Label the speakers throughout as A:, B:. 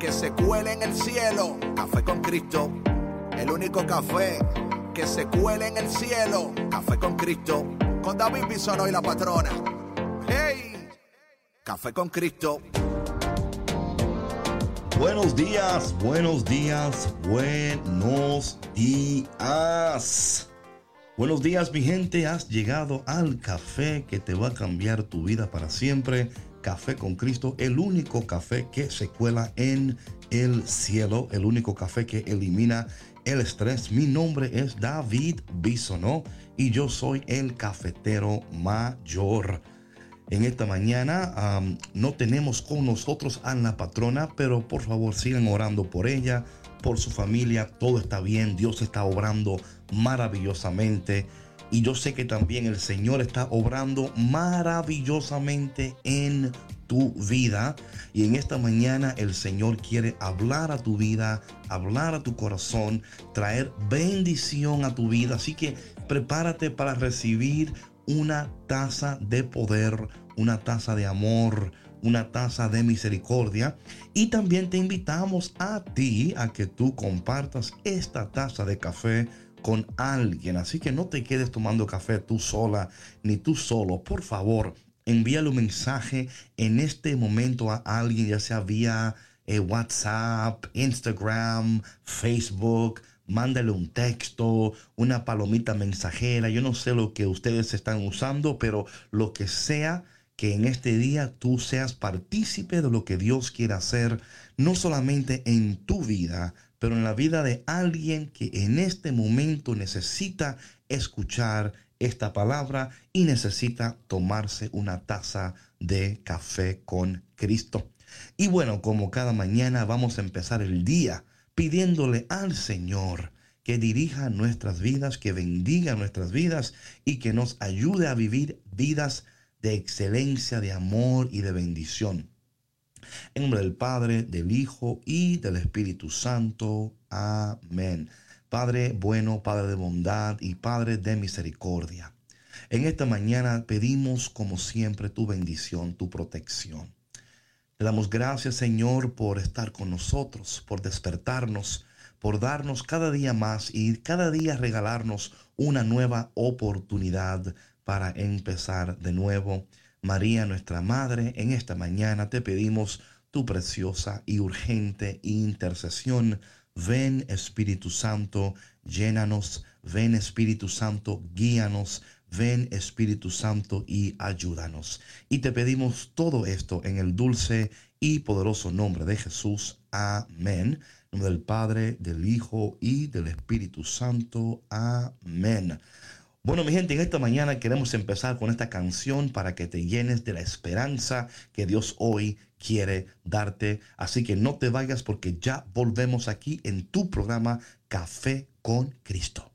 A: que se cuele en el cielo. Café con Cristo, el único café que se cuele en el cielo. Café con Cristo, con David Bisono y la patrona. ¡Hey! Café con Cristo.
B: Buenos días, buenos días, buenos días. Buenos días mi gente, has llegado al café que te va a cambiar tu vida para siempre Café con Cristo, el único café que se cuela en el cielo, el único café que elimina el estrés. Mi nombre es David Bisonó y yo soy el cafetero mayor. En esta mañana no tenemos con nosotros a la patrona, pero por favor sigan orando por ella, por su familia. Todo está bien, Dios está obrando maravillosamente. Y yo sé que también el Señor está obrando maravillosamente en tu vida. Y en esta mañana el Señor quiere hablar a tu vida, hablar a tu corazón, traer bendición a tu vida. Así que prepárate para recibir una taza de poder, una taza de amor, una taza de misericordia. Y también te invitamos a ti a que tú compartas esta taza de café con alguien. Así que no te quedes tomando café tú sola ni tú solo. Por favor, envíale un mensaje en este momento a alguien, ya sea vía eh, WhatsApp, Instagram, Facebook. Mándale un texto, una palomita mensajera. Yo no sé lo que ustedes están usando, pero lo que sea que en este día tú seas partícipe de lo que Dios quiere hacer, no solamente en tu vida, pero en la vida de alguien que en este momento necesita escuchar esta palabra y necesita tomarse una taza de café con Cristo. Y bueno, como cada mañana vamos a empezar el día pidiéndole al Señor que dirija nuestras vidas, que bendiga nuestras vidas y que nos ayude a vivir vidas de excelencia, de amor y de bendición. En nombre del Padre, del Hijo y del Espíritu Santo. Amén. Padre bueno, Padre de bondad y Padre de misericordia. En esta mañana pedimos como siempre tu bendición, tu protección. Te damos gracias Señor por estar con nosotros, por despertarnos, por darnos cada día más y cada día regalarnos una nueva oportunidad para empezar de nuevo. María, nuestra Madre, en esta mañana te pedimos tu preciosa y urgente intercesión. Ven Espíritu Santo, llénanos. Ven Espíritu Santo, guíanos. Ven Espíritu Santo y ayúdanos. Y te pedimos todo esto en el dulce y poderoso nombre de Jesús. Amén. En nombre del Padre, del Hijo y del Espíritu Santo. Amén. Bueno, mi gente, en esta mañana queremos empezar con esta canción para que te llenes de la esperanza que Dios hoy quiere darte. Así que no te vayas porque ya volvemos aquí en tu programa Café con Cristo.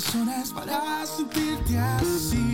C: Razones para sentirte así.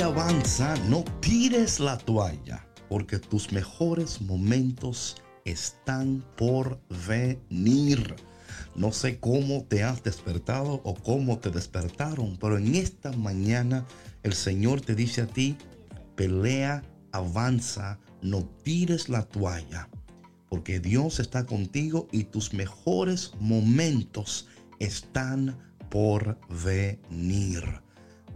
C: Avanza, no tires la toalla,
B: porque tus mejores momentos están por venir. No sé cómo te has despertado o cómo te despertaron, pero en esta mañana el Señor te dice a ti, pelea, avanza, no tires la toalla, porque Dios está contigo y tus mejores momentos están por venir.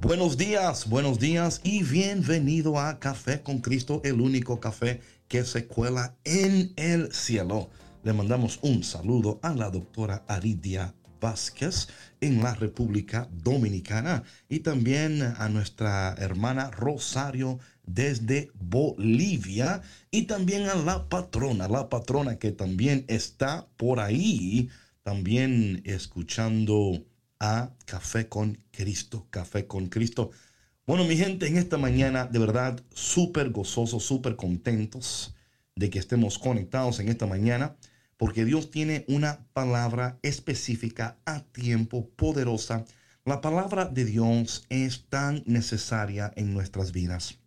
B: Buenos días, buenos días y bienvenido a Café con Cristo, el único café que se cuela en el cielo. Le mandamos un saludo a la doctora Aridia Vázquez en la República Dominicana y también a nuestra hermana Rosario desde Bolivia y también a la patrona, la patrona que también está por ahí, también escuchando a Café con Cristo, Café con Cristo. Bueno, mi gente, en esta mañana de verdad súper gozosos, súper contentos de que estemos conectados en esta mañana, porque Dios tiene una palabra específica a tiempo, poderosa. La palabra de Dios es tan necesaria en nuestras vidas.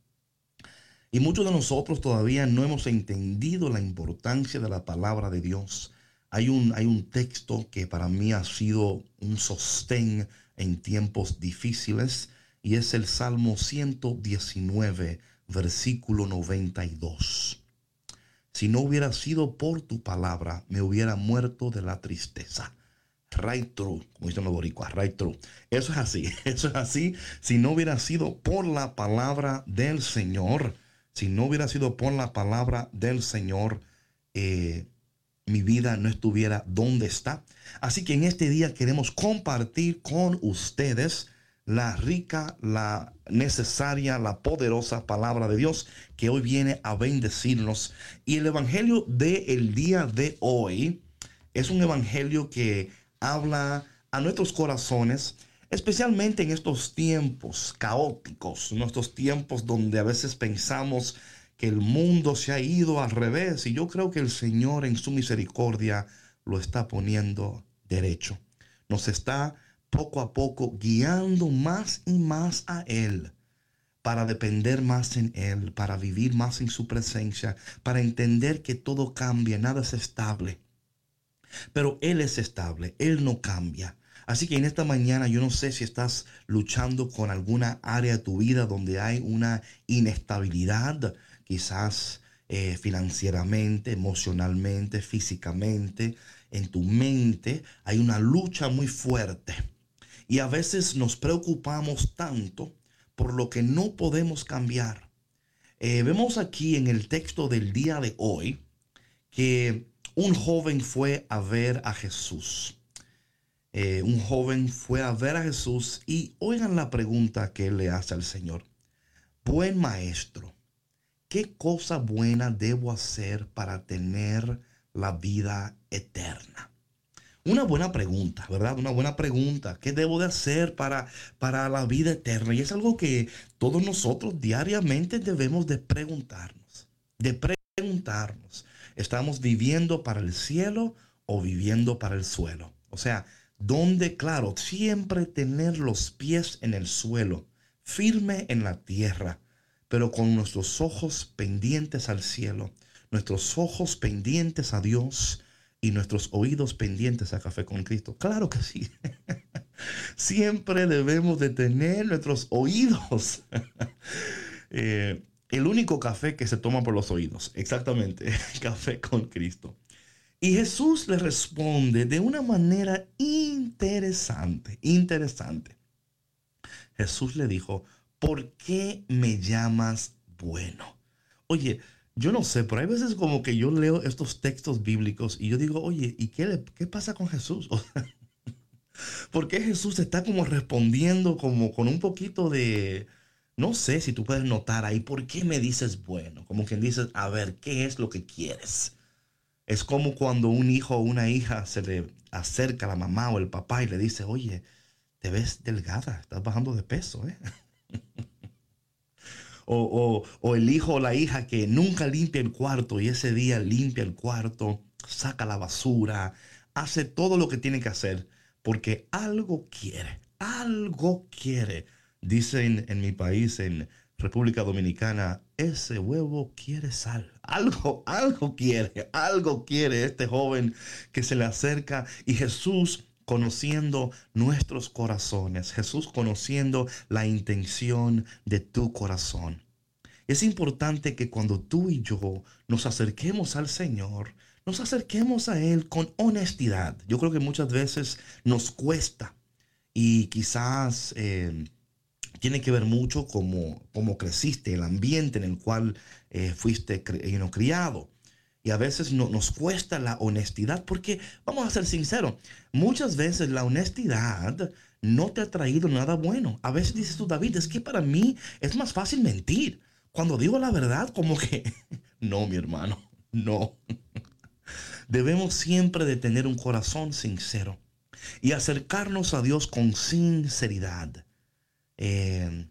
B: Y muchos de nosotros todavía no hemos entendido la importancia de la palabra de Dios. Hay un, hay un texto que para mí ha sido un sostén en tiempos difíciles y es el Salmo 119, versículo 92. Si no hubiera sido por tu palabra, me hubiera muerto de la tristeza. Right true, como dicen los boricuas, right true. Eso es así, eso es así. Si no hubiera sido por la palabra del Señor, si no hubiera sido por la palabra del Señor, eh, mi vida no estuviera donde está. Así que en este día queremos compartir con ustedes la rica, la necesaria, la poderosa palabra de Dios que hoy viene a bendecirnos. Y el evangelio del día de hoy es un evangelio que habla a nuestros corazones, especialmente en estos tiempos caóticos, nuestros tiempos donde a veces pensamos que el mundo se ha ido al revés y yo creo que el Señor en su misericordia lo está poniendo derecho. Nos está poco a poco guiando más y más a Él. para depender más en Él, para vivir más en su presencia, para entender que todo cambia, nada es estable. Pero Él es estable, Él no cambia. Así que en esta mañana yo no sé si estás luchando con alguna área de tu vida donde hay una inestabilidad, quizás eh, financieramente, emocionalmente, físicamente, en tu mente, hay una lucha muy fuerte. Y a veces nos preocupamos tanto por lo que no podemos cambiar. Eh, vemos aquí en el texto del día de hoy que un joven fue a ver a Jesús. Eh, un joven fue a ver a Jesús y oigan la pregunta que le hace al Señor. Buen maestro, ¿qué cosa buena debo hacer para tener la vida eterna? Una buena pregunta, ¿verdad? Una buena pregunta. ¿Qué debo de hacer para, para la vida eterna? Y es algo que todos nosotros diariamente debemos de preguntarnos. De preguntarnos. ¿Estamos viviendo para el cielo o viviendo para el suelo? O sea, donde, claro, siempre tener los pies en el suelo, firme en la tierra, pero con nuestros ojos pendientes al cielo, nuestros ojos pendientes a Dios y nuestros oídos pendientes a Café con Cristo. Claro que sí. siempre debemos de tener nuestros oídos. Eh, el único café que se toma por los oídos, exactamente, café con Cristo. Y Jesús le responde de una manera interesante, interesante. Jesús le dijo, ¿por qué me llamas bueno? Oye, yo no sé, pero hay veces como que yo leo estos textos bíblicos y yo digo, oye, ¿y qué, le, qué pasa con Jesús? ¿Por qué Jesús está como respondiendo como con un poquito de, no sé si tú puedes notar ahí, ¿por qué me dices bueno? Como quien dices, a ver, ¿qué es lo que quieres? Es como cuando un hijo o una hija se le acerca a la mamá o el papá y le dice, oye, te ves delgada, estás bajando de peso, ¿eh? o, el hijo o la hija que nunca limpia el cuarto y ese día limpia el cuarto, saca la basura, hace todo lo que tiene que hacer porque algo quiere, algo quiere. Dicen en mi país, en República Dominicana, ese huevo quiere sal. Algo, algo quiere, algo quiere este joven que se le acerca y Jesús conociendo nuestros corazones, Jesús conociendo la intención de tu corazón. Es importante que cuando tú y yo nos acerquemos al Señor, nos acerquemos a Él con honestidad. Yo creo que muchas veces nos cuesta y quizás... Eh, tiene que ver mucho como, como creciste, el ambiente en el cual eh, fuiste criado. Y a veces no, nos cuesta la honestidad porque, vamos a ser sinceros, muchas veces la honestidad no te ha traído nada bueno. A veces dices tú, David, es que para mí es más fácil mentir. Cuando digo la verdad, como que, no, mi hermano, no. Debemos siempre de tener un corazón sincero y acercarnos a Dios con sinceridad. Eh,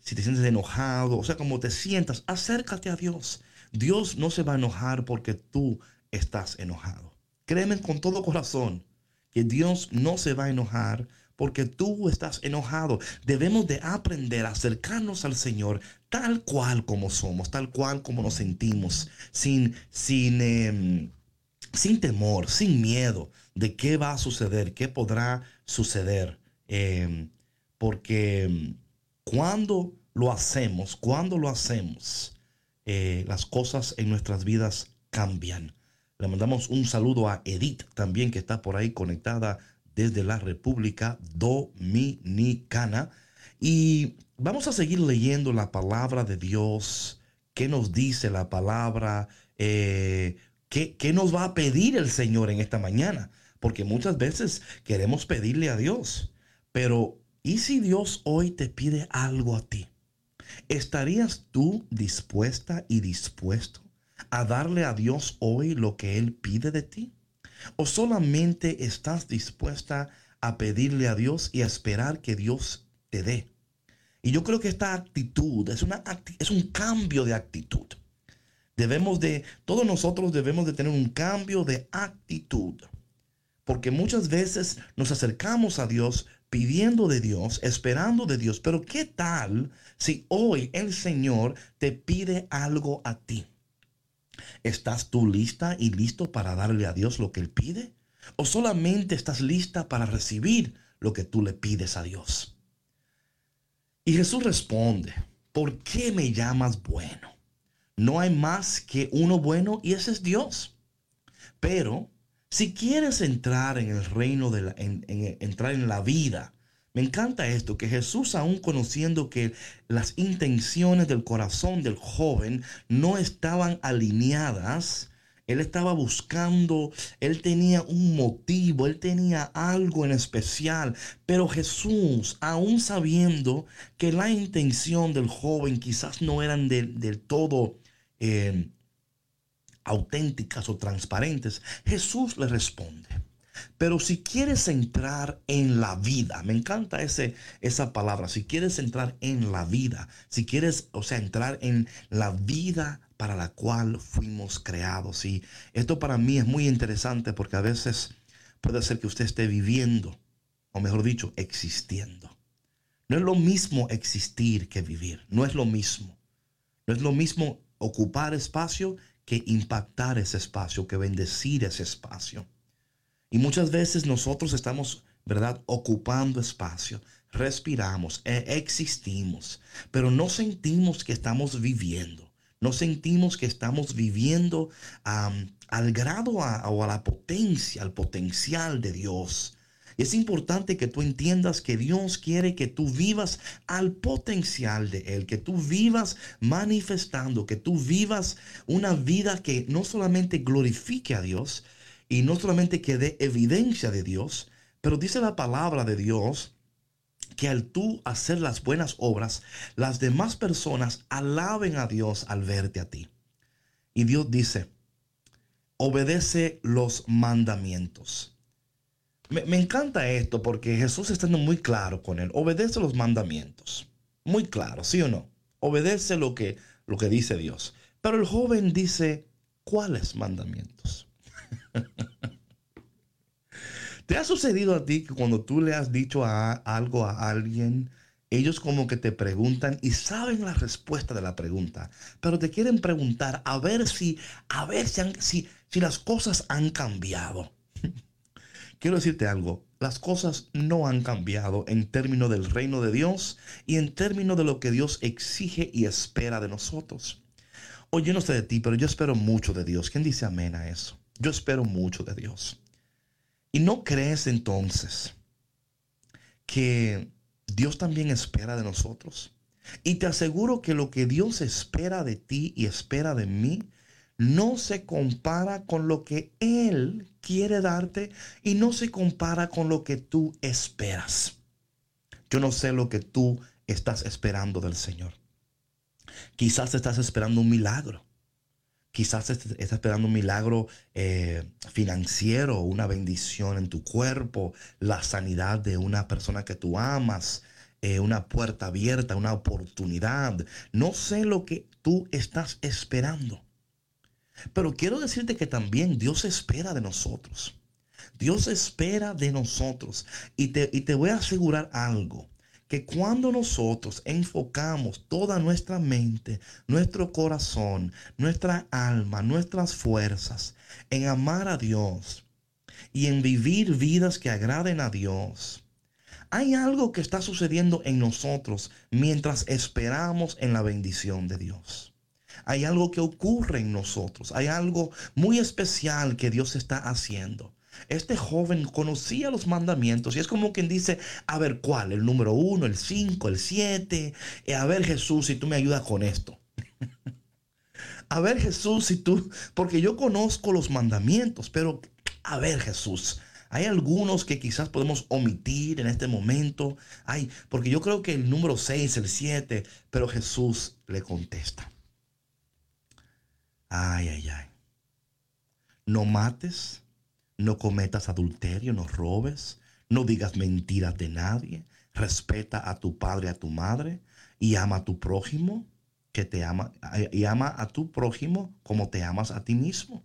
B: si te sientes enojado, o sea, como te sientas, acércate a Dios. Dios no se va a enojar porque tú estás enojado. Créeme con todo corazón que Dios no se va a enojar porque tú estás enojado. Debemos de aprender a acercarnos al Señor tal cual como somos, tal cual como nos sentimos, sin, sin, eh, sin temor, sin miedo de qué va a suceder, qué podrá suceder. Eh, porque mm, cuando lo hacemos, cuando lo hacemos, eh, las cosas en nuestras vidas cambian. Le mandamos un saludo a Edith también que está por ahí conectada desde la República Dominicana. Y vamos a seguir leyendo la palabra de Dios. ¿Qué nos dice la palabra? Eh, ¿qué, ¿Qué nos va a pedir el Señor en esta mañana? Porque muchas veces queremos pedirle a Dios, pero ¿Y si Dios hoy te pide algo a ti? ¿Estarías tú dispuesta y dispuesto a darle a Dios hoy lo que Él pide de ti? ¿O solamente estás dispuesta a pedirle a Dios y a esperar que Dios te dé? Y yo creo que esta actitud es, un cambio de actitud. Debemos de, todos nosotros debemos de tener un cambio de actitud. Porque muchas veces nos acercamos a Dios pidiendo de Dios, esperando de Dios, pero ¿qué tal si hoy el Señor te pide algo a ti? ¿Estás tú lista y listo para darle a Dios lo que Él pide? ¿O solamente estás lista para recibir lo que tú le pides a Dios? Y Jesús responde, ¿por qué me llamas bueno? No hay más que uno bueno y ese es Dios. Pero si quieres entrar en el reino de la, en- en- entrar en la vida, me encanta esto, que Jesús aún conociendo que las intenciones del corazón del joven no estaban alineadas, él estaba buscando, él tenía un motivo, él tenía algo en especial, pero Jesús, aún sabiendo que la intención del joven quizás no eran del, del todo eh, auténticas o transparentes, Jesús le responde. Pero si quieres entrar en la vida, me encanta ese, esa palabra, si quieres entrar en la vida, si quieres, o sea, entrar en la vida para la cual fuimos creados. Y esto para mí es muy interesante porque a veces puede ser que usted esté viviendo, o mejor dicho, existiendo. No es lo mismo existir que vivir, no es lo mismo. No es lo mismo ocupar espacio que impactar ese espacio, que bendecir ese espacio. Y muchas veces nosotros estamos, ¿verdad?, ocupando espacio, respiramos, e- existimos, pero no sentimos que estamos viviendo. No sentimos que estamos viviendo al grado o a la potencia, al potencial de Dios. Es importante que tú entiendas que Dios quiere que tú vivas al potencial de Él, que tú vivas manifestando, que tú vivas una vida que no solamente glorifique a Dios y no solamente que dé evidencia de Dios, pero dice la palabra de Dios que al tú hacer las buenas obras, las demás personas alaben a Dios al verte a ti. Y Dios dice, obedece los mandamientos. Me, encanta esto porque Jesús está muy claro con él. Obedece los mandamientos. Muy claro, ¿sí o no? Obedece lo que, lo que dice Dios. Pero el joven dice, ¿cuáles mandamientos? ¿Te ha sucedido a ti que cuando tú le has dicho algo a alguien, ellos como que te preguntan y saben la respuesta de la pregunta, pero te quieren preguntar a ver si, a ver si, si, si las cosas han cambiado? Quiero decirte algo, las cosas no han cambiado en términos del reino de Dios y en términos de lo que Dios exige y espera de nosotros. Oye, no sé de ti, pero yo espero mucho de Dios. ¿Quién dice amén a eso? Yo espero mucho de Dios. ¿Y no crees entonces que Dios también espera de nosotros? Y te aseguro que lo que Dios espera de ti y espera de mí no se compara con lo que Él quiere darte y no se compara con lo que tú esperas. Yo no sé lo que tú estás esperando del Señor. Quizás estás esperando un milagro. Quizás est- estás esperando un milagro eh, financiero, una bendición en tu cuerpo, la sanidad de una persona que tú amas, eh, una puerta abierta, una oportunidad. No sé lo que tú estás esperando. Pero quiero decirte que también Dios espera de nosotros. Dios espera de nosotros. Y te, y te voy a asegurar algo. Que cuando nosotros enfocamos toda nuestra mente, nuestro corazón, nuestra alma, nuestras fuerzas en amar a Dios y en vivir vidas que agraden a Dios, hay algo que está sucediendo en nosotros mientras esperamos en la bendición de Dios. Hay algo que ocurre en nosotros. Hay algo muy especial que Dios está haciendo. Este joven conocía los mandamientos y es como quien dice, a ver cuál, el número uno, el cinco, el siete, Eh, a ver Jesús si tú me ayudas con esto. a ver Jesús si tú, porque yo conozco los mandamientos, pero a ver Jesús, hay algunos que quizás podemos omitir en este momento. Ay, porque yo creo que el número 6, el 7, pero Jesús le contesta. Ay, ay, ay. No mates, no cometas adulterio, no robes, no digas mentiras de nadie, respeta a tu padre, a tu madre y ama a tu prójimo que te ama y ama a tu prójimo como te amas a ti mismo.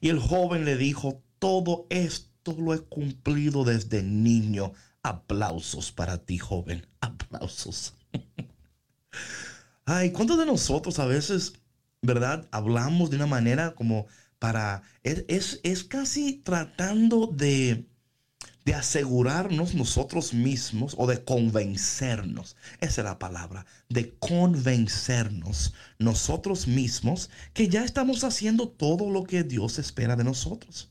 B: Y el joven le dijo, todo esto lo he cumplido desde niño. Aplausos para ti, joven. Aplausos. Ay, ¿cuántos de nosotros a veces, verdad, hablamos de una manera como para... Es, es, es casi tratando de, de asegurarnos nosotros mismos o de convencernos. Esa es la palabra, de convencernos nosotros mismos que ya estamos haciendo todo lo que Dios espera de nosotros.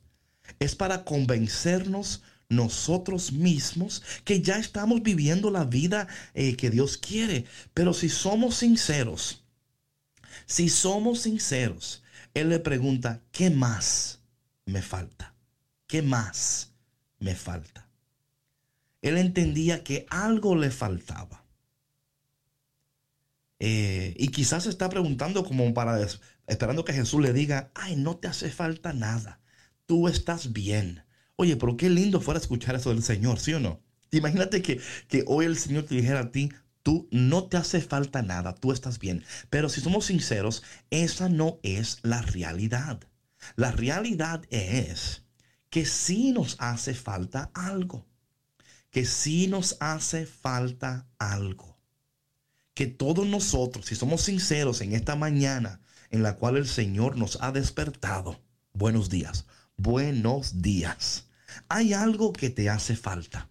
B: Es para convencernos nosotros mismos que ya estamos viviendo la vida eh, que Dios quiere. Pero si somos sinceros, si somos sinceros, Él le pregunta, ¿qué más me falta? ¿Qué más me falta? Él entendía que algo le faltaba. Eh, y quizás está preguntando como para, esperando que Jesús le diga, ay, no te hace falta nada. Tú estás bien Oye, pero qué lindo fuera escuchar eso del Señor, ¿sí o no? Imagínate que, que hoy el Señor te dijera a ti, tú no te hace falta nada, tú estás bien. Pero si somos sinceros, esa no es la realidad. La realidad es que sí nos hace falta algo. Que sí nos hace falta algo. Que todos nosotros, si somos sinceros en esta mañana en la cual el Señor nos ha despertado, buenos días buenos días. Hay algo que te hace falta.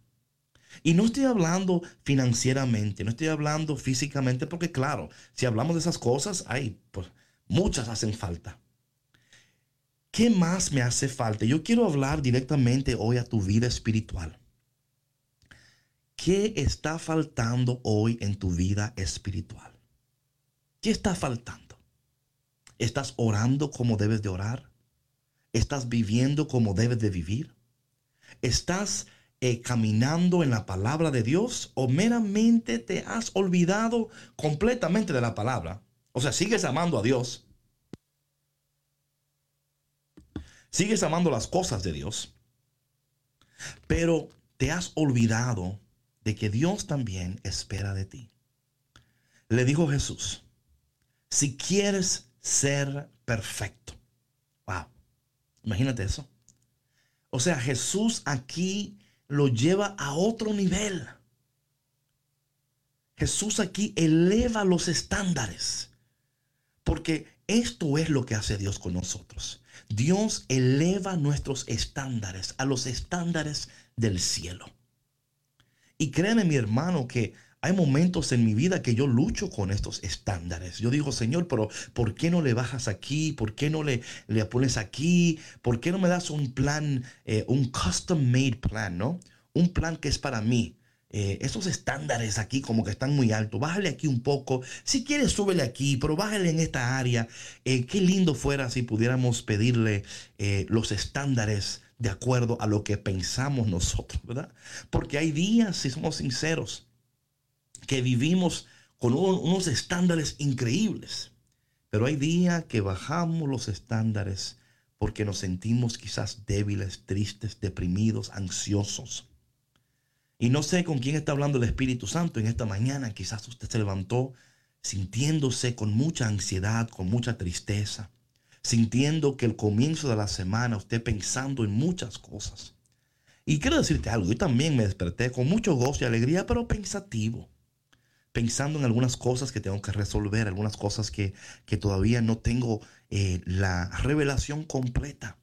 B: Y no estoy hablando financieramente, no estoy hablando físicamente, porque claro, si hablamos de esas cosas, hay pues, muchas hacen falta. ¿Qué más me hace falta? Yo quiero hablar directamente hoy a tu vida espiritual. ¿Qué está faltando hoy en tu vida espiritual? ¿Qué está faltando? ¿Estás orando como debes de orar? ¿Estás viviendo como debes de vivir? ¿Estás eh, caminando en la palabra de Dios o meramente te has olvidado completamente de la palabra? O sea, sigues amando a Dios. Sigues amando las cosas de Dios. Pero te has olvidado de que Dios también espera de ti. Le dijo Jesús, si quieres ser perfecto. Wow. Imagínate eso. O sea, Jesús aquí lo lleva a otro nivel. Jesús aquí eleva los estándares. Porque esto es lo que hace Dios con nosotros. Dios eleva nuestros estándares a los estándares del cielo. Y créeme mi hermano que hay momentos en mi vida que yo lucho con estos estándares. Yo digo, Señor, pero ¿por qué no le bajas aquí? ¿Por qué no le, le pones aquí? ¿Por qué no me das un plan, eh, un custom made plan, ¿no? Un plan que es para mí. Eh, esos estándares aquí como que están muy altos. Bájale aquí un poco. Si quieres, súbele aquí, pero bájale en esta área. Eh, qué lindo fuera si pudiéramos pedirle los estándares de acuerdo a lo que pensamos nosotros, ¿verdad? Porque hay días, si somos sinceros, que vivimos con unos estándares increíbles. Pero hay días que bajamos los estándares porque nos sentimos quizás débiles, tristes, deprimidos, ansiosos. Y no sé con quién está hablando el Espíritu Santo en esta mañana. Quizás usted se levantó sintiéndose con mucha ansiedad, con mucha tristeza, sintiendo que el comienzo de la semana usted pensando en muchas cosas. Y quiero decirte algo, yo también me desperté con mucho gozo y alegría, pero pensativo pensando en algunas cosas que tengo que resolver, algunas cosas que, todavía no tengo eh, la revelación completa.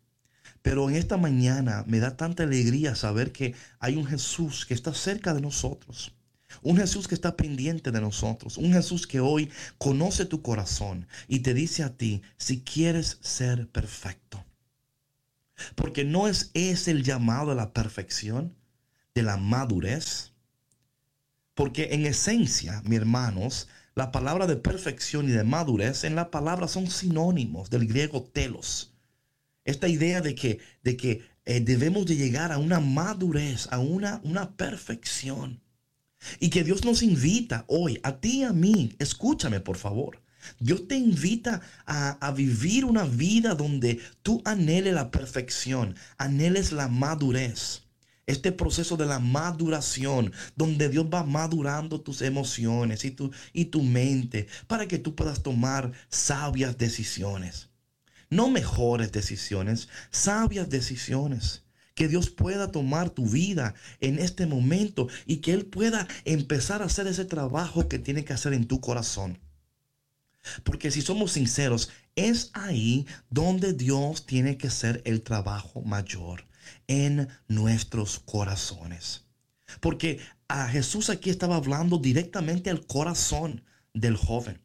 B: Pero en esta mañana me da tanta alegría saber que hay un Jesús que está cerca de nosotros. Un Jesús que está pendiente de nosotros. Un Jesús que hoy conoce tu corazón y te dice a ti si quieres ser perfecto. Porque no es, es el llamado a la perfección, de la madurez, porque en esencia, mis hermanos, la palabra de perfección y de madurez en la palabra son sinónimos del griego telos. Esta idea de que, de que eh, debemos de llegar a una madurez, a una, una perfección. Y que Dios nos invita hoy, a ti y a mí, escúchame por favor. Dios te invita a, a, vivir una vida donde tú anheles la perfección, anheles la madurez este proceso de la maduración, donde Dios va madurando tus emociones y tu, y tu mente para que tú puedas tomar sabias decisiones. No mejores decisiones, sabias decisiones. Que Dios pueda tomar tu vida en este momento y que Él pueda empezar a hacer ese trabajo que tiene que hacer en tu corazón. Porque si somos sinceros, es ahí donde Dios tiene que hacer el trabajo mayor en nuestros corazones. Porque a Jesús aquí estaba hablando directamente al corazón del joven.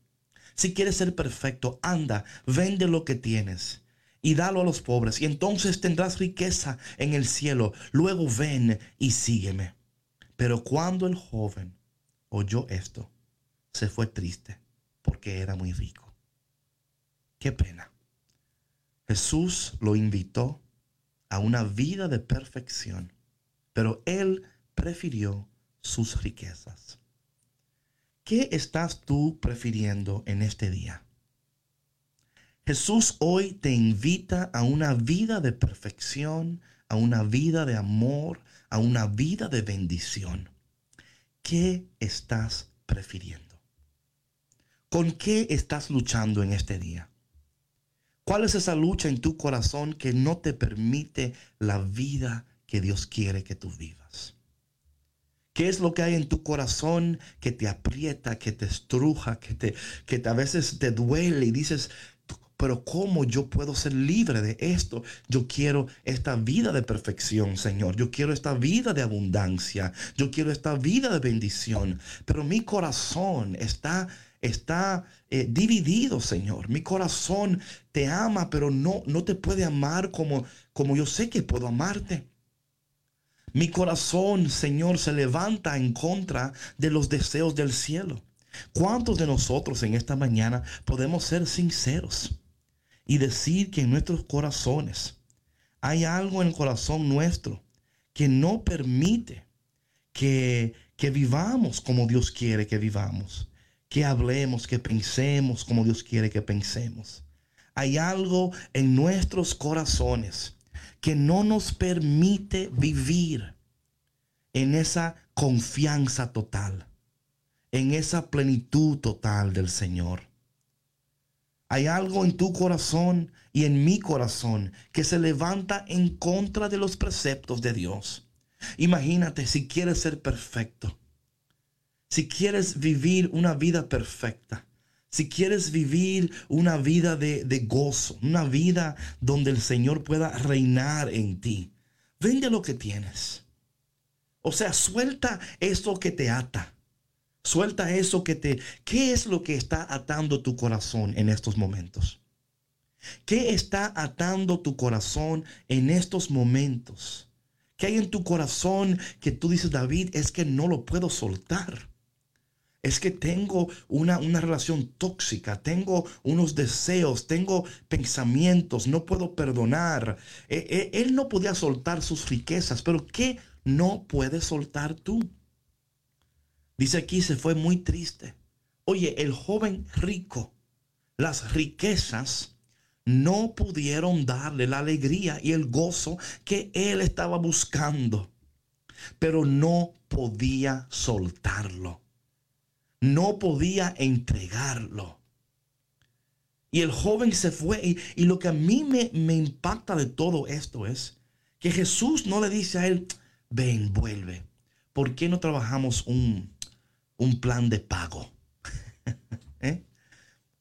B: Si quieres ser perfecto, anda, vende lo que tienes y dalo a los pobres, y entonces tendrás riqueza en el cielo. Luego ven y sígueme. Pero cuando el joven oyó esto, se fue triste porque era muy rico. Qué pena. Jesús lo invitó a una vida de perfección, pero él prefirió sus riquezas. ¿Qué estás tú prefiriendo en este día? Jesús hoy te invita a una vida de perfección, a una vida de amor, a una vida de bendición. ¿Qué estás prefiriendo? ¿Con qué estás luchando en este día? ¿Cuál es esa lucha en tu corazón que no te permite la vida que Dios quiere que tú vivas? ¿Qué es lo que hay en tu corazón que te aprieta, que te estruja, que, te, que a veces te duele y dices, pero ¿cómo yo puedo ser libre de esto? Yo quiero esta vida de perfección, Señor. Yo quiero esta vida de abundancia. Yo quiero esta vida de bendición. Pero mi corazón está está eh, dividido, Señor. Mi corazón te ama, pero no, no te puede amar como, como yo sé que puedo amarte. Mi corazón, Señor, se levanta en contra de los deseos del cielo. ¿Cuántos de nosotros en esta mañana podemos ser sinceros y decir que en nuestros corazones hay algo en el corazón nuestro que no permite que, que vivamos como Dios quiere que vivamos? Que hablemos, que pensemos como Dios quiere que pensemos. Hay algo en nuestros corazones que no nos permite vivir en esa confianza total, en esa plenitud total del Señor. Hay algo en tu corazón y en mi corazón que se levanta en contra de los preceptos de Dios. Imagínate si quieres ser perfecto si quieres vivir una vida perfecta, si quieres vivir una vida de, gozo, una vida donde el Señor pueda reinar en ti, vende lo que tienes. O sea, suelta eso que te ata. Suelta eso que te... ¿Qué es lo que está atando tu corazón en estos momentos? ¿Qué está atando tu corazón en estos momentos? ¿Qué hay en tu corazón que tú dices, David, es que no lo puedo soltar? Es que tengo una, relación tóxica, tengo unos deseos, tengo pensamientos, no puedo perdonar. E, e, él no podía soltar sus riquezas, pero ¿qué no puedes soltar tú? Dice aquí, se fue muy triste. Oye, el joven rico, las riquezas no pudieron darle la alegría y el gozo que él estaba buscando, pero no podía soltarlo no podía entregarlo. Y el joven se fue. Y, lo que a mí me, me, impacta de todo esto es que Jesús no le dice a él, ven, vuelve. ¿Por qué no trabajamos un, un plan de pago? ¿Eh?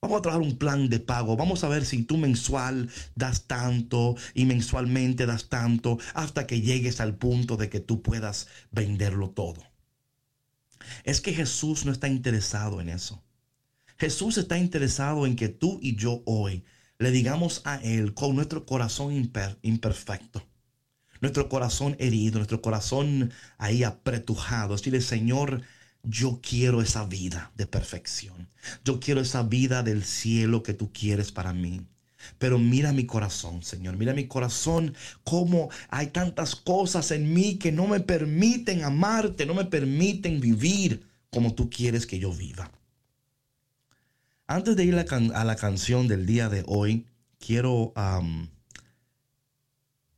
B: Vamos a trabajar un plan de pago. Vamos a ver si tú mensual das tanto y mensualmente das tanto hasta que llegues al punto de que tú puedas venderlo todo. Es que Jesús no está interesado en eso. Jesús está interesado en que tú y yo hoy le digamos a Él con nuestro corazón imperfecto, nuestro corazón herido, nuestro corazón ahí apretujado, decirle, Señor, yo quiero esa vida de perfección. Yo quiero esa vida del cielo que tú quieres para mí. Pero mira mi corazón, Señor. Mira mi corazón, cómo hay tantas cosas en mí que no me permiten amarte, no me permiten vivir como tú quieres que yo viva. Antes de ir a la, canción del día de hoy, quiero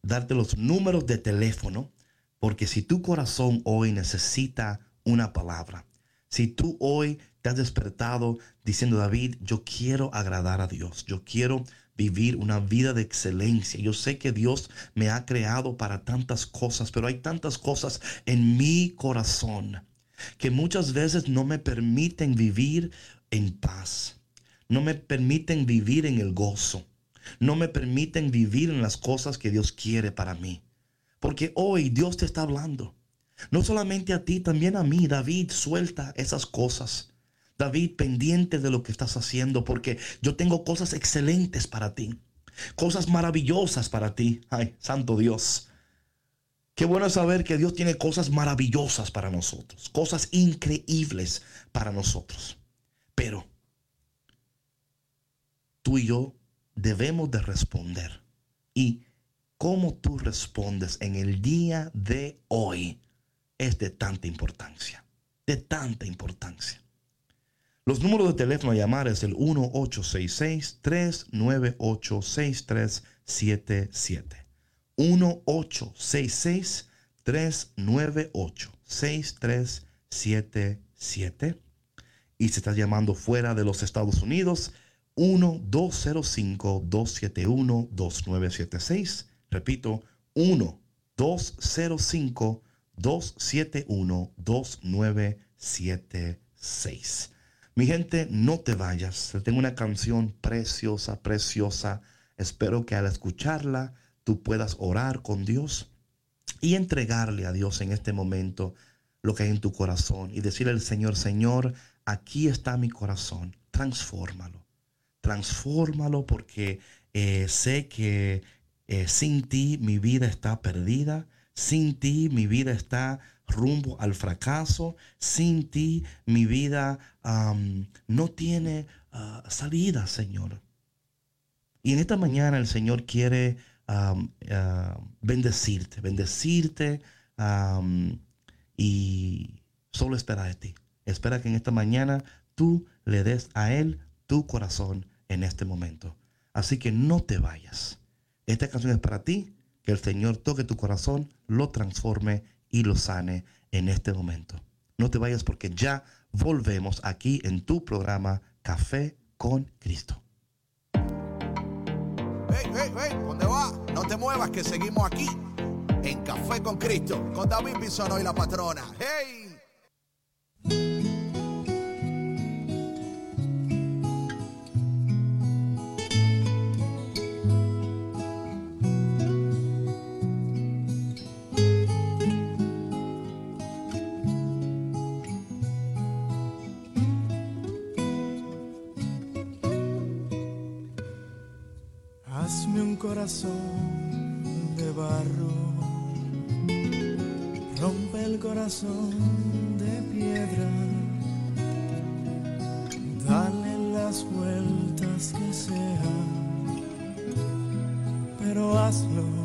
B: darte los números de teléfono, porque si tu corazón hoy necesita una palabra, si tú hoy te has despertado diciendo, David, yo quiero agradar a Dios, yo quiero vivir una vida de excelencia. Yo sé que Dios me ha creado para tantas cosas, pero hay tantas cosas en mi corazón que muchas veces no me permiten vivir en paz. No me permiten vivir en el gozo. No me permiten vivir en las cosas que Dios quiere para mí. Porque hoy Dios te está hablando. No solamente a ti, también a mí. David, suelta esas cosas. David, pendiente de lo que estás haciendo, porque yo tengo cosas excelentes para ti. Cosas maravillosas para ti. Ay, santo Dios. Qué bueno saber que Dios tiene cosas maravillosas para nosotros. Cosas increíbles para nosotros. Pero tú y yo debemos de responder. Y cómo tú respondes en el día de hoy es de tanta importancia. De tanta importancia. Los números de teléfono a llamar es el 1866-398-6377. 1866-398-6377. Y si estás llamando fuera de los Estados Unidos, 1-205-271-2976. Repito, 1-205-271-2976. Mi gente, no te vayas. Tengo una canción preciosa, preciosa. Espero que al escucharla tú puedas orar con Dios y entregarle a Dios en este momento lo que hay en tu corazón y decirle al Señor, Señor, aquí está mi corazón, transfórmalo, transfórmalo porque eh, sé que eh, sin ti mi vida está perdida, sin ti mi vida está rumbo al fracaso, sin ti mi vida no tiene uh, salida, Señor. Y en esta mañana el Señor quiere uh, bendecirte, bendecirte y solo espera de ti. Espera que en esta mañana tú le des a Él tu corazón en este momento. Así que no te vayas. Esta canción es para ti. Que el Señor toque tu corazón, lo transforme y lo sane en este momento. No te vayas porque ya volvemos aquí en tu programa Café con Cristo.
A: Hey, hey, hey, ¿dónde va? No te muevas que seguimos aquí en Café con Cristo con David Bisono y la patrona. Hey.
C: Corazón de barro, rompe el corazón de piedra, dale las vueltas que sea, pero hazlo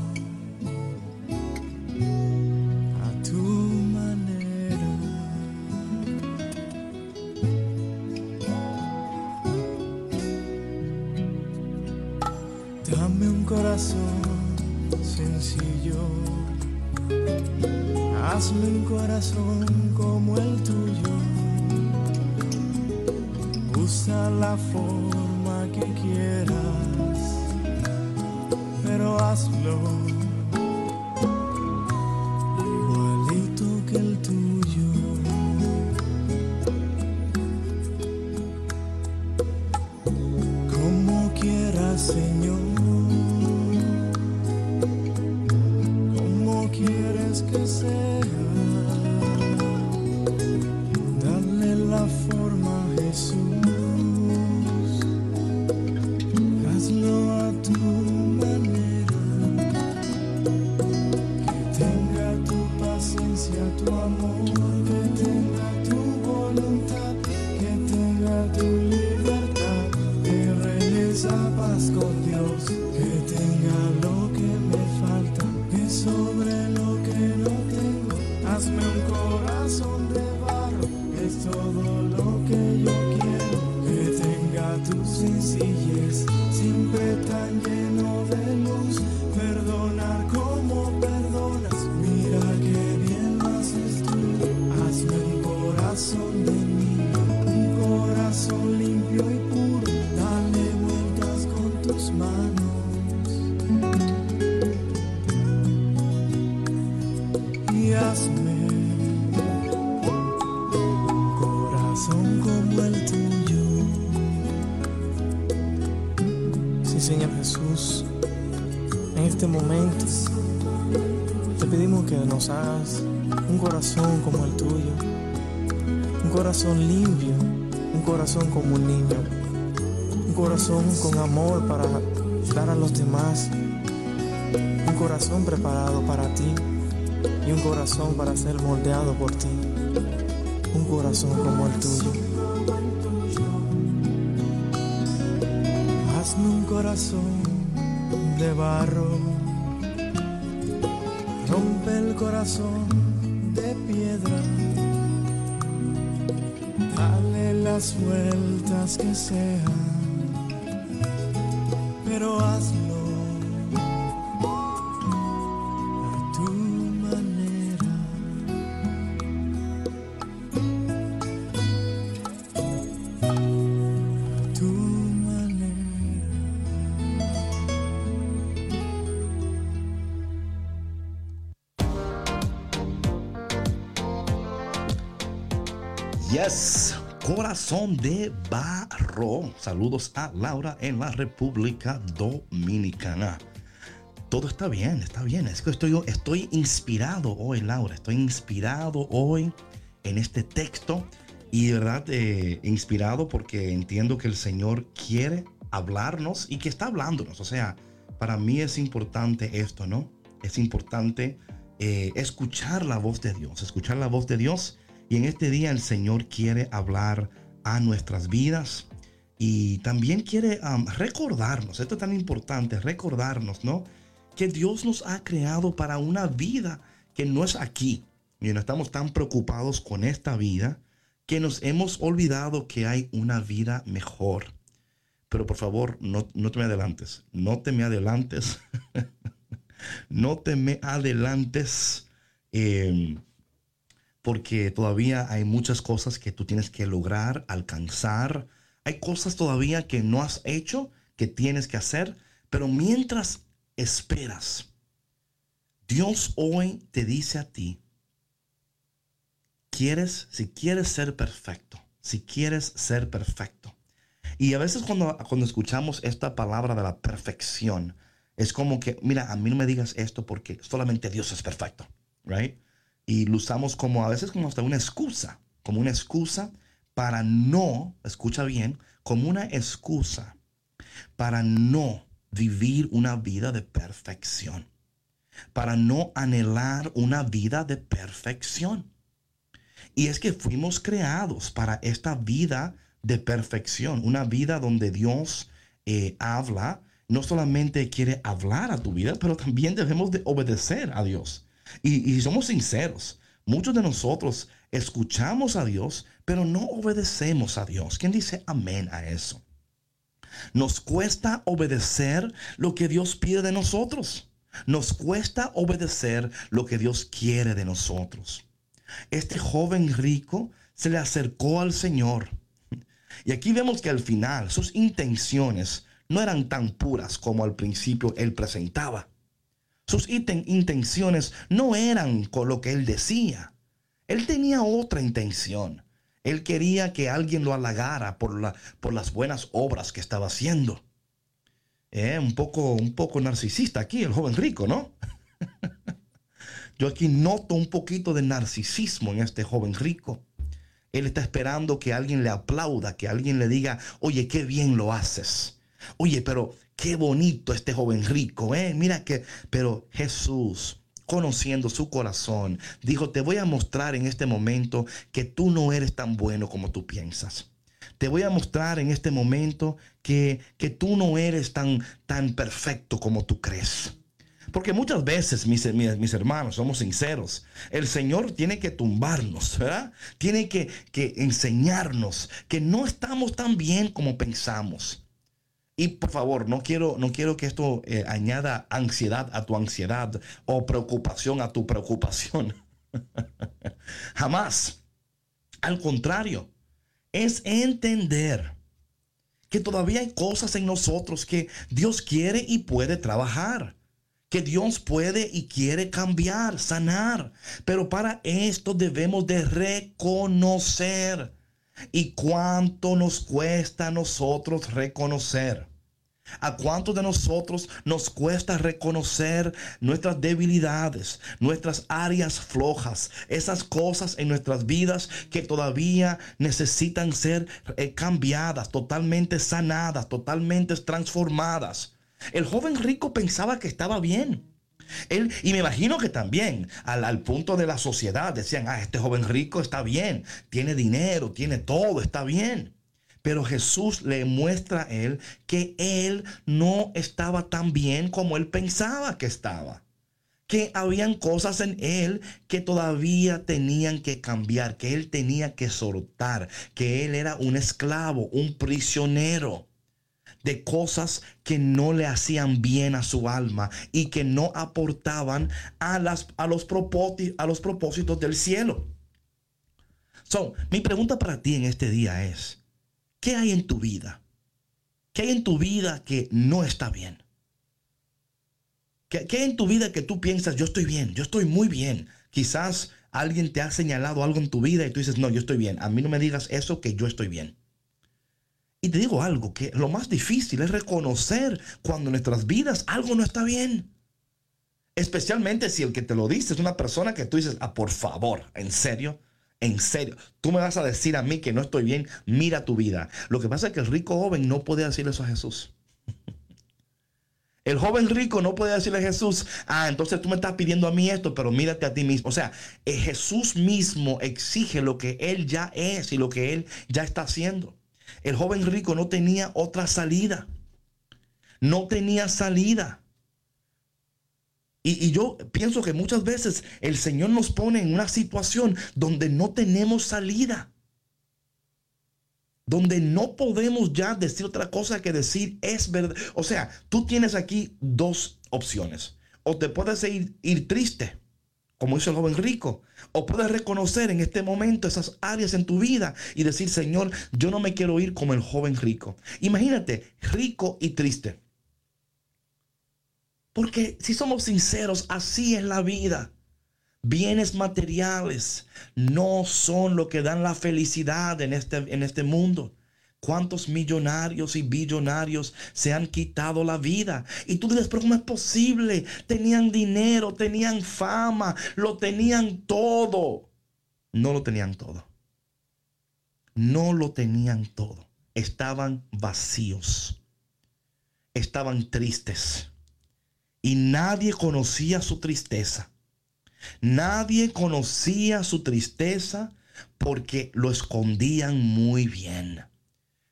C: corazón con amor para dar a los demás, un corazón preparado para ti y un corazón para ser moldeado por ti, un corazón como el tuyo. Hazme un corazón de barro, rompe el corazón de piedra, dale las vueltas que sean,
B: Yes, corazón de Saludos a Laura en la República Dominicana. Todo está bien, está bien. Es que estoy, estoy inspirado hoy, Laura. Estoy inspirado hoy en este texto. Y de verdad, eh, inspirado porque entiendo que el Señor quiere hablarnos y que está hablándonos. O sea, para mí es importante esto, ¿no? Es importante eh, escuchar la voz de Dios, escuchar la voz de Dios. Y en este día el Señor quiere hablar a nuestras vidas y también quiere um, recordarnos, esto es tan importante, recordarnos, ¿no? Que Dios nos ha creado para una vida que no es aquí. No estamos tan preocupados con esta vida que nos hemos olvidado que hay una vida mejor. Pero por favor, no, no te me adelantes, no te me adelantes, no te me adelantes. eh, porque todavía hay muchas cosas que tú tienes que lograr, alcanzar. Hay cosas todavía que no has hecho, que tienes que hacer, pero mientras esperas, Dios hoy te dice a ti, quieres, si quieres ser perfecto, si quieres ser perfecto. Y a veces cuando, cuando escuchamos esta palabra de la perfección, es como que, mira, a mí no me digas esto porque solamente Dios es perfecto, right? y lo usamos como a veces como hasta una excusa, como una excusa para no, escucha bien, como una excusa para no vivir una vida de perfección, para no anhelar una vida de perfección. Y es que fuimos creados para esta vida de perfección, una vida donde Dios eh, habla, no solamente quiere hablar a tu vida, pero también debemos de obedecer a Dios. Y, y somos sinceros, muchos de nosotros escuchamos a Dios, pero no obedecemos a Dios. ¿Quién dice amén a eso? Nos cuesta obedecer lo que Dios pide de nosotros. Nos cuesta obedecer lo que Dios quiere de nosotros. Este joven rico se le acercó al Señor. Y aquí vemos que al final sus intenciones no eran tan puras como al principio él presentaba. Sus inten- intenciones no eran con lo que él decía. Él tenía otra intención. Él quería que alguien lo halagara por, la, por las buenas obras que estaba haciendo. Eh, un, poco, un poco narcisista aquí, el joven rico, ¿no? Yo aquí noto un poquito de narcisismo en este joven rico. Él está esperando que alguien le aplauda, que alguien le diga, oye, qué bien lo haces. Oye, pero qué bonito este joven rico, ¿eh? Mira que, pero Jesús, conociendo su corazón, dijo, te voy a mostrar en este momento que tú no eres tan bueno como tú piensas. Te voy a mostrar en este momento que, que tú no eres tan, tan perfecto como tú crees. Porque muchas veces, mis, mis, mis hermanos, somos sinceros. El Señor tiene que tumbarnos, ¿verdad? Tiene que, que enseñarnos que no estamos tan bien como pensamos. Y por favor, no quiero, no quiero que esto eh, añada ansiedad a tu ansiedad o preocupación a tu preocupación. Jamás. Al contrario, es entender que todavía hay cosas en nosotros que Dios quiere y puede trabajar. Que Dios puede y quiere cambiar, sanar. Pero para esto debemos de reconocer. ¿Y cuánto nos cuesta a nosotros reconocer? ¿A cuántos de nosotros nos cuesta reconocer nuestras debilidades, nuestras áreas flojas, esas cosas en nuestras vidas que todavía necesitan ser eh, cambiadas, totalmente sanadas, totalmente transformadas? El joven rico pensaba que estaba bien. Él, y me imagino que también al, al, punto de la sociedad decían, ah, este joven rico está bien, tiene dinero, tiene todo, está bien. Pero Jesús le muestra a él que él no estaba tan bien como él pensaba que estaba. Que habían cosas en él que todavía tenían que cambiar, que él tenía que soltar, que él era un esclavo, un prisionero de cosas que no le hacían bien a su alma y que no aportaban a, las, a, los, propósitos, a los propósitos del cielo. So, mi pregunta para ti en este día es, ¿Qué hay en tu vida? ¿Qué hay en tu vida que no está bien? ¿Qué, hay en tu vida que tú piensas, yo estoy bien, yo estoy muy bien? Quizás alguien te ha señalado algo en tu vida y tú dices, no, yo estoy bien. A mí no me digas eso, que yo estoy bien. Y te digo algo, que lo más difícil es reconocer cuando en nuestras vidas algo no está bien. Especialmente si el que te lo dice es una persona que tú dices, ah, por favor, en serio, en serio, tú me vas a decir a mí que no estoy bien, mira tu vida. Lo que pasa es que el rico joven no puede decirle eso a Jesús. El joven rico no puede decirle a Jesús, ah, entonces tú me estás pidiendo a mí esto, pero mírate a ti mismo. O sea, eh, Jesús mismo exige lo que él ya es y lo que él ya está haciendo. El joven rico no tenía otra salida. No tenía salida. Y, yo pienso que muchas veces el Señor nos pone en una situación donde no tenemos salida. Donde no podemos ya decir otra cosa que decir es verdad. O sea, tú tienes aquí dos opciones. O te puedes ir, ir triste, como hizo el joven rico. O puedes reconocer en este momento esas áreas en tu vida y decir, Señor, yo no me quiero ir como el joven rico. Imagínate, rico y triste. Porque si somos sinceros, así es la vida. Bienes materiales no son lo que dan la felicidad en este, en este mundo. ¿Cuántos millonarios y billonarios se han quitado la vida? Y tú dices, pero ¿cómo es posible? Tenían dinero, tenían fama, lo tenían todo. No lo tenían todo. No lo tenían todo. Estaban vacíos. Estaban tristes y nadie conocía su tristeza. Nadie conocía su tristeza porque lo escondían muy bien.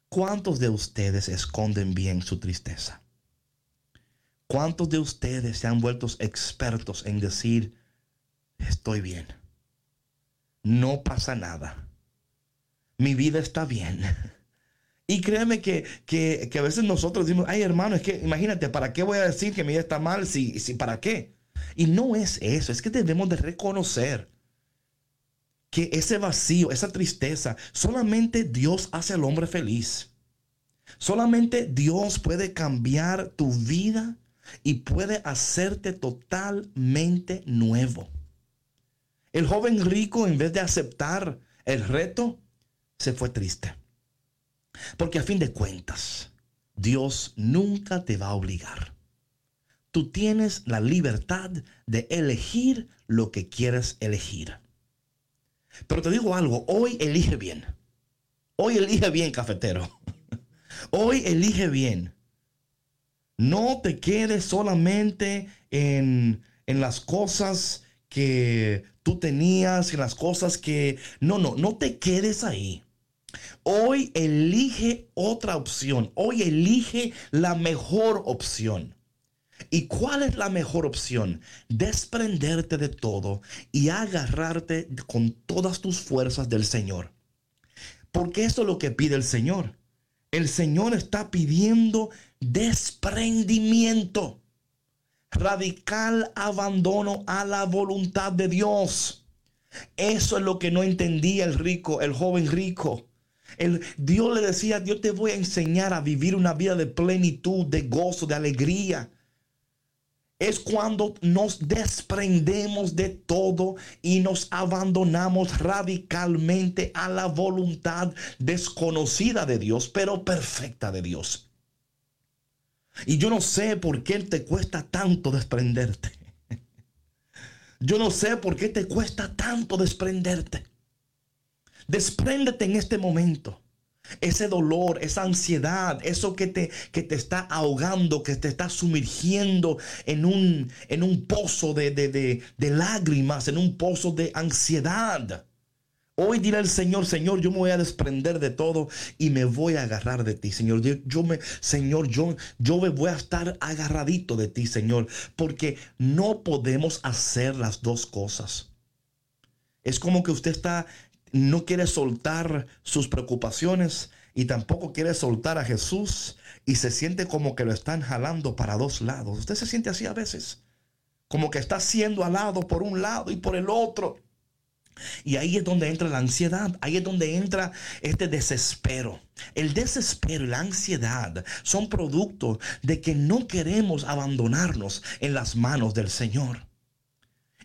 B: ¿Cuántos de ustedes esconden bien su tristeza? ¿Cuántos de ustedes se han vuelto expertos en decir, estoy bien? No pasa nada. Mi vida está bien. Y créeme que, a veces nosotros decimos, ay hermano, es que imagínate, ¿para qué voy a decir que mi vida está mal? Si, si, ¿Para qué? Y no es eso, es que debemos de reconocer que ese vacío, esa tristeza, solamente Dios hace al hombre feliz. Solamente Dios puede cambiar tu vida y puede hacerte totalmente nuevo. El joven rico, en vez de aceptar el reto, se fue triste. Porque a fin de cuentas, Dios nunca te va a obligar. Tú tienes la libertad de elegir lo que quieres elegir. Pero te digo algo, hoy elige bien. Hoy elige bien, cafetero. Hoy elige bien. No te quedes solamente en, en las cosas que tú tenías, en las cosas que... No, no, no te quedes ahí. Hoy elige otra opción. Hoy elige la mejor opción. ¿Y cuál es la mejor opción? Desprenderte de todo y agarrarte con todas tus fuerzas del Señor. Porque eso es lo que pide el Señor. El Señor está pidiendo desprendimiento, radical abandono a la voluntad de Dios. Eso es lo que no entendía el rico, el joven rico. El, Dios le decía, Dios te voy a enseñar a vivir una vida de plenitud, de gozo, de alegría. Es cuando nos desprendemos de todo y nos abandonamos radicalmente a la voluntad desconocida de Dios, pero perfecta de Dios. Y yo no sé por qué te cuesta tanto desprenderte. Yo no sé por qué te cuesta tanto desprenderte. Despréndete en este momento. Ese dolor, esa ansiedad, eso que te, que te está ahogando, que te está sumergiendo en un, en un pozo de, de lágrimas, en un pozo de ansiedad. Hoy dirá el Señor, Señor, yo me voy a desprender de todo y me voy a agarrar de ti, Señor. Yo, me, Señor, yo, yo me voy a estar agarradito de ti, Señor, porque no podemos hacer las dos cosas. Es como que usted está, no quiere soltar sus preocupaciones y tampoco quiere soltar a Jesús y se siente como que lo están jalando para dos lados. Usted se siente así a veces, como que está siendo alado por un lado y por el otro. Y ahí es donde entra la ansiedad, ahí es donde entra este desespero. El desespero y la ansiedad son producto de que no queremos abandonarnos en las manos del Señor.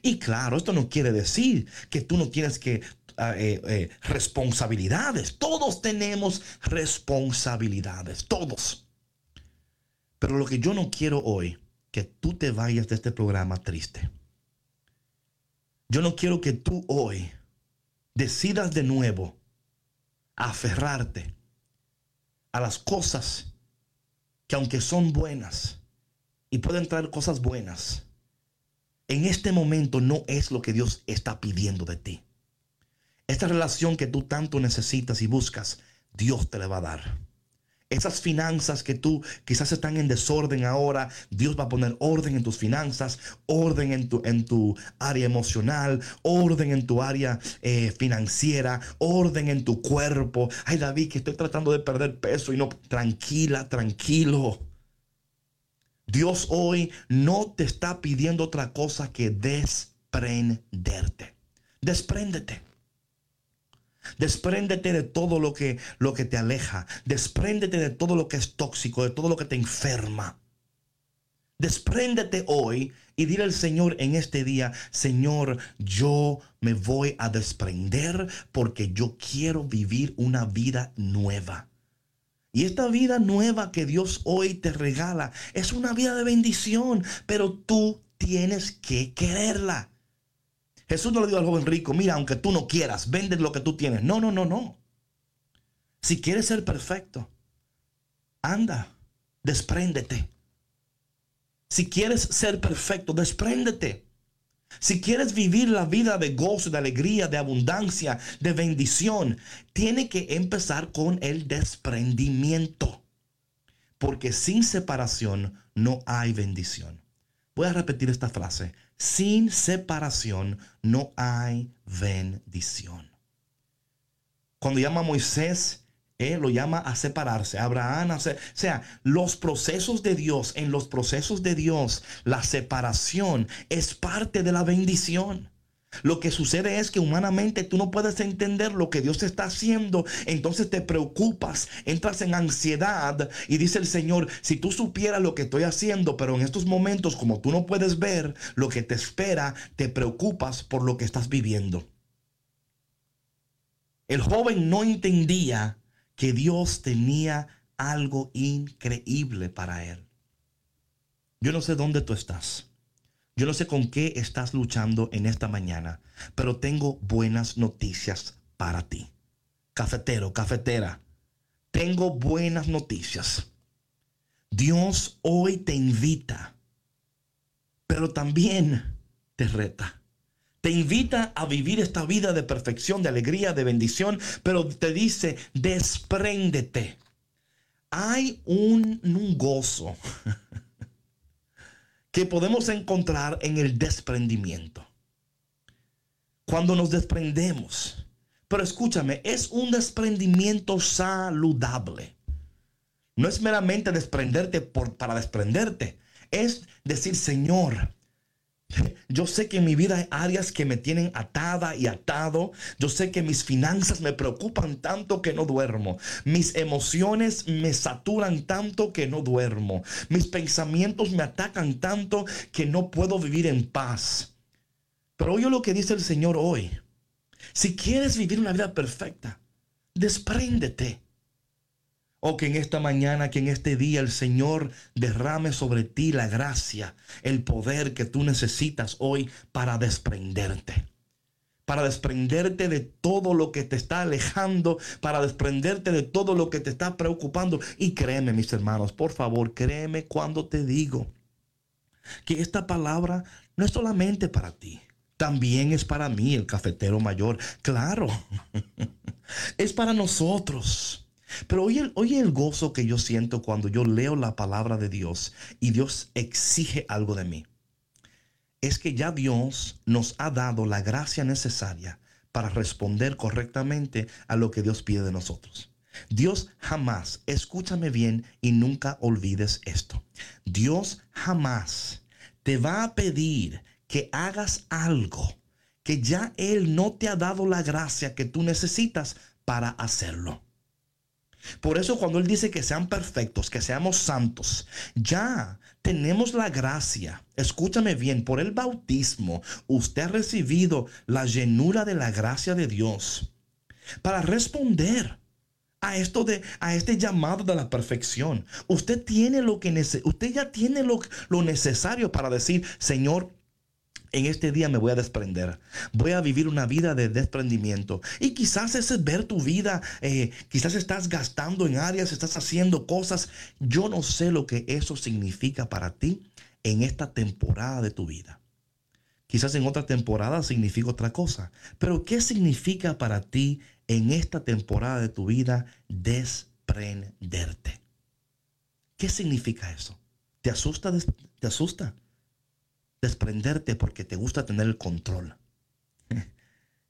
B: Y claro, esto no quiere decir que tú no tienes que ah, eh, eh, responsabilidades. Todos tenemos responsabilidades, todos. Pero lo que yo no quiero hoy, que tú te vayas de este programa triste. Yo no quiero que tú hoy decidas de nuevo aferrarte a las cosas que aunque son buenas y pueden traer cosas buenas, en este momento no es lo que Dios está pidiendo de ti. Esta relación que tú tanto necesitas y buscas, Dios te la va a dar. Esas finanzas que tú quizás están en desorden ahora, Dios va a poner orden en tus finanzas, orden en tu, en tu área emocional, orden en tu área eh, financiera, orden en tu cuerpo. Ay David, que estoy tratando de perder peso y no, tranquila, tranquilo. Dios hoy no te está pidiendo otra cosa que desprenderte. Despréndete. Despréndete de todo lo que, lo que te aleja. Despréndete de todo lo que es tóxico, de todo lo que te enferma. Despréndete hoy y dile al Señor en este día, Señor, yo me voy a desprender porque yo quiero vivir una vida nueva. Y esta vida nueva que Dios hoy te regala es una vida de bendición, pero tú tienes que quererla. Jesús no le dijo al joven rico, mira, aunque tú no quieras, vende lo que tú tienes. No, no, no, no. Si quieres ser perfecto, anda, despréndete. Si quieres ser perfecto, despréndete. Si quieres vivir la vida de gozo, de alegría, de abundancia, de bendición, tiene que empezar con el desprendimiento. Porque sin separación no hay bendición. Voy a repetir esta frase. Sin separación no hay bendición. Cuando llama a Moisés, lo llama a separarse. Abraham, o sea, los procesos de Dios, en los procesos de Dios, la separación es parte de la bendición. Lo que sucede es que humanamente tú no puedes entender lo que Dios está haciendo. Entonces te preocupas, entras en ansiedad y dice el Señor, si tú supieras lo que estoy haciendo, pero en estos momentos como tú no puedes ver lo que te espera, te preocupas por lo que estás viviendo. El joven no entendía que Dios tenía algo increíble para él. Yo no sé dónde tú estás. Yo no sé con qué estás luchando en esta mañana, pero tengo buenas noticias para ti. Cafetero, cafetera, tengo buenas noticias. Dios hoy te invita, pero también te reta. Te invita a vivir esta vida de perfección, de alegría, de bendición, pero te dice, despréndete. Hay un, un gozo que podemos encontrar en el desprendimiento. Cuando nos desprendemos. Pero escúchame, es un desprendimiento saludable. No es meramente desprenderte por, para desprenderte. Es decir, Señor, yo sé que en mi vida hay áreas que me tienen atada y atado. Yo sé que mis finanzas me preocupan tanto que no duermo. Mis emociones me saturan tanto que no duermo. Mis pensamientos me atacan tanto que no puedo vivir en paz. Pero oye lo que dice el Señor hoy. Si quieres vivir una vida perfecta, despréndete. Oh, que en esta mañana, que en este día el Señor derrame sobre ti la gracia, el poder que tú necesitas hoy para desprenderte. Para desprenderte de todo lo que te está alejando, para desprenderte de todo lo que te está preocupando. Y créeme, mis hermanos, por favor, créeme cuando te digo que esta palabra no es solamente para ti, también es para mí, el cafetero mayor. Claro, es para nosotros. Pero oye, el gozo que yo siento cuando yo leo la palabra de Dios y Dios exige algo de mí. Es que ya Dios nos ha dado la gracia necesaria para responder correctamente a lo que Dios pide de nosotros. Dios jamás, escúchame bien y nunca olvides esto. Dios jamás te va a pedir que hagas algo que ya Él no te ha dado la gracia que tú necesitas para hacerlo. Por eso cuando Él dice que sean perfectos, que seamos santos, ya tenemos la gracia. Escúchame bien, por el bautismo usted ha recibido la llenura de la gracia de Dios para responder a esto de a este llamado de la perfección. Usted tiene lo que usted ya tiene lo, lo necesario para decir, Señor, en este día me voy a desprender. Voy a vivir una vida de desprendimiento. Y quizás ese es ver tu vida. Eh, quizás estás gastando en áreas, estás haciendo cosas. Yo no sé lo que eso significa para ti en esta temporada de tu vida. Quizás en otra temporada significa otra cosa. Pero ¿qué significa para ti en esta temporada de tu vida desprenderte? ¿Qué significa eso? ¿Te asusta? ¿Te asusta? Desprenderte porque te gusta tener el control.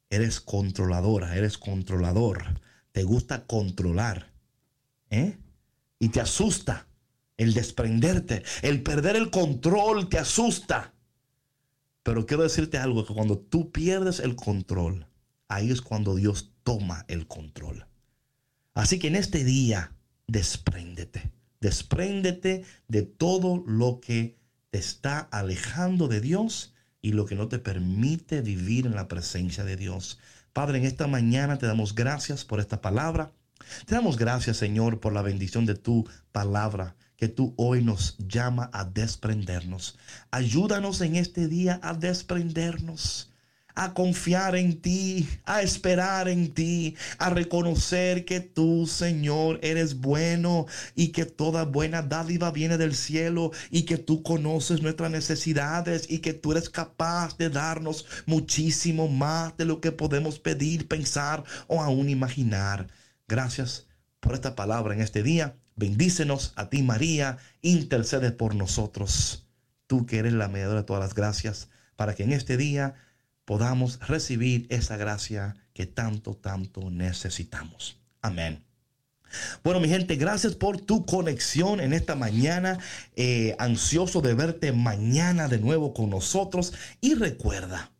B: Eres controladora, eres controlador. Te gusta controlar. ¿eh? Y te asusta el desprenderte. El perder el control te asusta. Pero quiero decirte algo, que cuando tú pierdes el control, ahí es cuando Dios toma el control. Así que en este día, despréndete. Despréndete de todo lo que te está alejando de Dios y lo que no te permite vivir en la presencia de Dios. Padre, en esta mañana te damos gracias por esta palabra. Te damos gracias, Señor, por la bendición de tu palabra que tú hoy nos llama a desprendernos. Ayúdanos en este día a desprendernos a confiar en ti, a esperar en ti, a reconocer que tú, Señor, eres bueno y que toda buena dádiva viene del cielo y que tú conoces nuestras necesidades y que tú eres capaz de darnos muchísimo más de lo que podemos pedir, pensar o aún imaginar. Gracias por esta palabra en este día. Bendícenos a ti, María. Intercede por nosotros. Tú que eres la mediadora de todas las gracias, para que en este día podamos recibir esa gracia que tanto, tanto necesitamos. Amén. Bueno, mi gente, gracias por tu conexión en esta mañana. Eh, ansioso de verte mañana de nuevo con nosotros. Y recuerda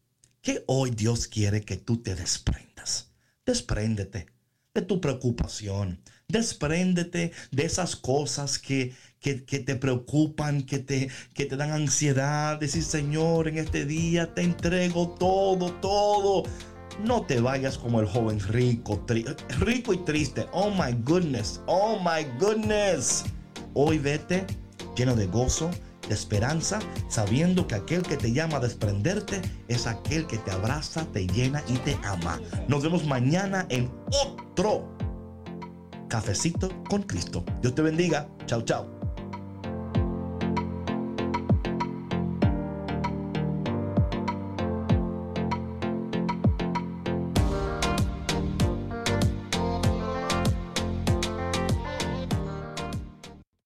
B: que hoy Dios quiere que tú te desprendas. Despréndete de tu preocupación. Despréndete de esas cosas que, que, te preocupan, que te, que te dan ansiedad. Decir, Señor, en este día te entrego todo, todo. No te vayas como el joven rico, rico y triste. Oh my goodness, oh my goodness. Hoy vete lleno de gozo, de esperanza, sabiendo que aquel que te llama a desprenderte es aquel que te abraza, te llena y te ama. Nos vemos mañana en otro cafecito con Cristo. Dios te bendiga. Chao, chao.